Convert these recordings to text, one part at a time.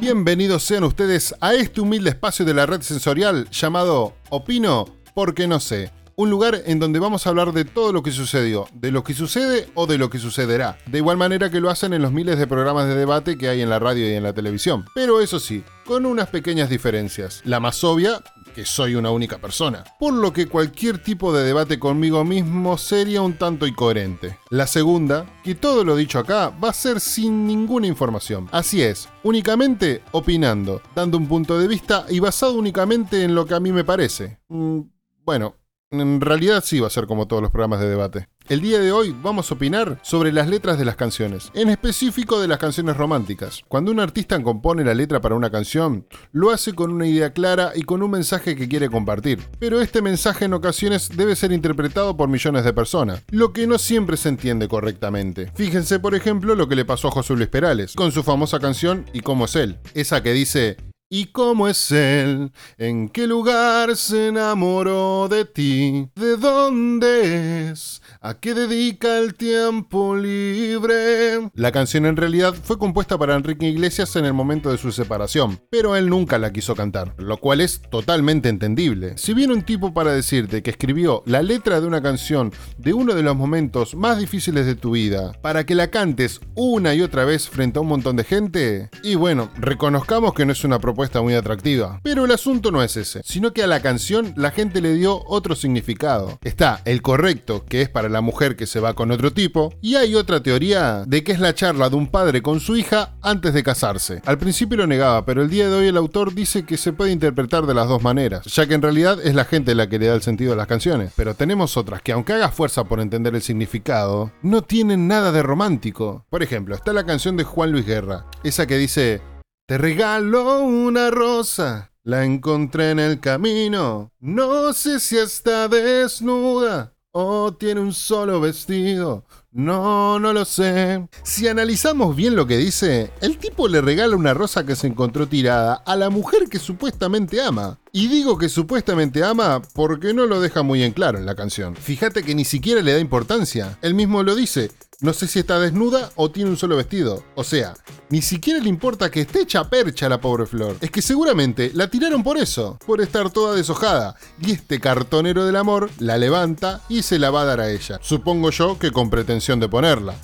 Bienvenidos sean ustedes a este humilde espacio de la red sensorial llamado Opino porque no sé. Un lugar en donde vamos a hablar de todo lo que sucedió, de lo que sucede o de lo que sucederá. De igual manera que lo hacen en los miles de programas de debate que hay en la radio y en la televisión. Pero eso sí, con unas pequeñas diferencias. La más obvia, que soy una única persona. Por lo que cualquier tipo de debate conmigo mismo sería un tanto incoherente. La segunda, que todo lo dicho acá va a ser sin ninguna información. Así es, únicamente opinando, dando un punto de vista y basado únicamente en lo que a mí me parece. Mm, bueno, en realidad sí va a ser como todos los programas de debate. El día de hoy vamos a opinar sobre las letras de las canciones, en específico de las canciones románticas. Cuando un artista compone la letra para una canción, lo hace con una idea clara y con un mensaje que quiere compartir. Pero este mensaje en ocasiones debe ser interpretado por millones de personas, lo que no siempre se entiende correctamente. Fíjense por ejemplo lo que le pasó a José Luis Perales, con su famosa canción ¿Y cómo es él? Esa que dice ¿Y cómo es él? ¿En qué lugar se enamoró de ti? ¿De dónde es? ¿A qué dedica el tiempo libre? La canción en realidad fue compuesta para Enrique Iglesias en el momento de su separación, pero él nunca la quiso cantar, lo cual es totalmente entendible. Si viene un tipo para decirte que escribió la letra de una canción de uno de los momentos más difíciles de tu vida, para que la cantes una y otra vez frente a un montón de gente, y bueno, reconozcamos que no es una propuesta muy atractiva. Pero el asunto no es ese, sino que a la canción la gente le dio otro significado. Está el correcto, que es para la mujer que se va con otro tipo, y hay otra teoría de que es la charla de un padre con su hija antes de casarse. Al principio lo negaba, pero el día de hoy el autor dice que se puede interpretar de las dos maneras, ya que en realidad es la gente la que le da el sentido a las canciones. Pero tenemos otras que aunque haga fuerza por entender el significado, no tienen nada de romántico. Por ejemplo, está la canción de Juan Luis Guerra, esa que dice, te regalo una rosa. La encontré en el camino. No sé si está desnuda o tiene un solo vestido. No, no lo sé. Si analizamos bien lo que dice, el tipo le regala una rosa que se encontró tirada a la mujer que supuestamente ama. Y digo que supuestamente ama porque no lo deja muy en claro en la canción. Fíjate que ni siquiera le da importancia. Él mismo lo dice. No sé si está desnuda o tiene un solo vestido. O sea, ni siquiera le importa que esté hecha percha la pobre flor. Es que seguramente la tiraron por eso, por estar toda deshojada. Y este cartonero del amor la levanta y se la va a dar a ella. Supongo yo que con pretensión de ponerla.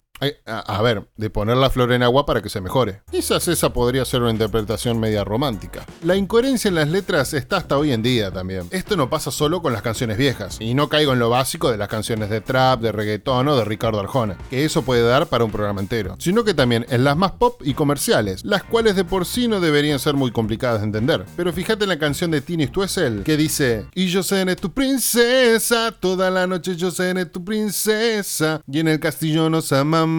A, ver, de poner la flor en agua para que se mejore. Quizás esa podría ser una interpretación media romántica. La incoherencia en las letras está hasta hoy en día también. Esto no pasa solo con las canciones viejas, y no caigo en lo básico de las canciones de trap, de reggaetón o de Ricardo Arjona, que eso puede dar para un programa entero, sino que también en las más pop y comerciales, las cuales de por sí no deberían ser muy complicadas de entender. Pero fíjate en la canción de Tini Stuessel, que dice, y yo seré tu princesa, toda la noche yo seré tu princesa, y en el castillo nos amamos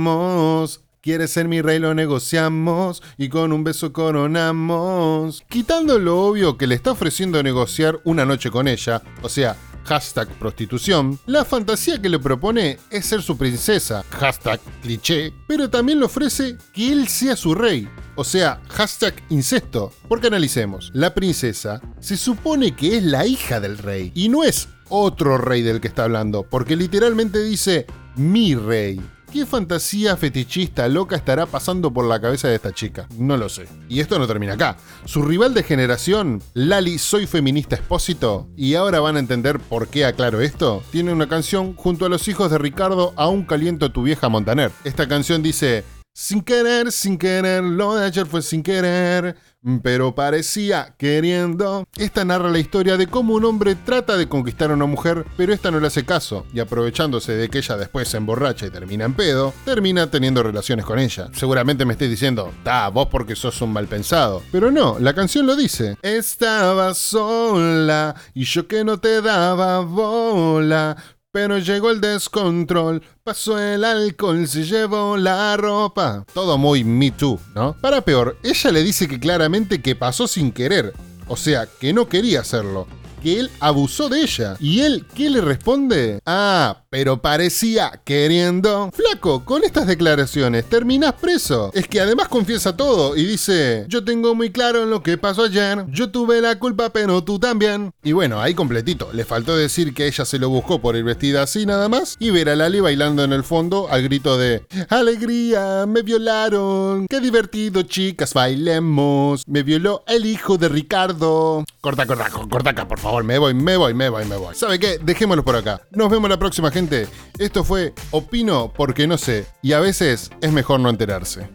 Quieres ser mi rey, lo negociamos y con un beso coronamos. Quitando lo obvio que le está ofreciendo negociar una noche con ella, o sea, hashtag prostitución, la fantasía que le propone es ser su princesa, hashtag cliché, pero también le ofrece que él sea su rey, o sea, hashtag incesto. Porque analicemos, la princesa se supone que es la hija del rey y no es otro rey del que está hablando, porque literalmente dice mi rey. ¿Qué fantasía fetichista loca estará pasando por la cabeza de esta chica? No lo sé. Y esto no termina acá. Su rival de generación, Lali Soy Feminista Expósito, y ahora van a entender por qué aclaro esto, tiene una canción junto a los hijos de Ricardo Aún caliento tu vieja Montaner. Esta canción dice, sin querer, sin querer, lo de ayer fue sin querer, pero parecía queriendo. Esta narra la historia de cómo un hombre trata de conquistar a una mujer, pero esta no le hace caso, y aprovechándose de que ella después se emborracha y termina en pedo, termina teniendo relaciones con ella. Seguramente me estés diciendo, da, vos porque sos un mal pensado. Pero no, la canción lo dice. Estaba sola y yo que no te daba bola, pero llegó el descontrol, pasó el alcohol, se llevó la ropa. Todo muy Me Too, ¿no? Para peor, ella le dice que claramente que pasó sin querer. O sea, que no quería hacerlo que él abusó de ella. ¿Y él qué le responde? Ah, pero parecía queriendo. Flaco, con estas declaraciones terminás preso. Es que además confiesa todo y dice, yo tengo muy claro en lo que pasó ayer, yo tuve la culpa pero tú también. Y bueno, ahí completito, le faltó decir que ella se lo buscó por ir vestida así nada más y ver a Lali bailando en el fondo al grito de, alegría, me violaron, qué divertido chicas, bailemos, me violó el hijo de Ricardo. Corta, corta, corta acá, por favor, me voy, me voy, me voy, me voy. ¿Sabe qué? Dejémoslo por acá. Nos vemos la próxima gente. Esto fue Opino porque no sé, y a veces es mejor no enterarse.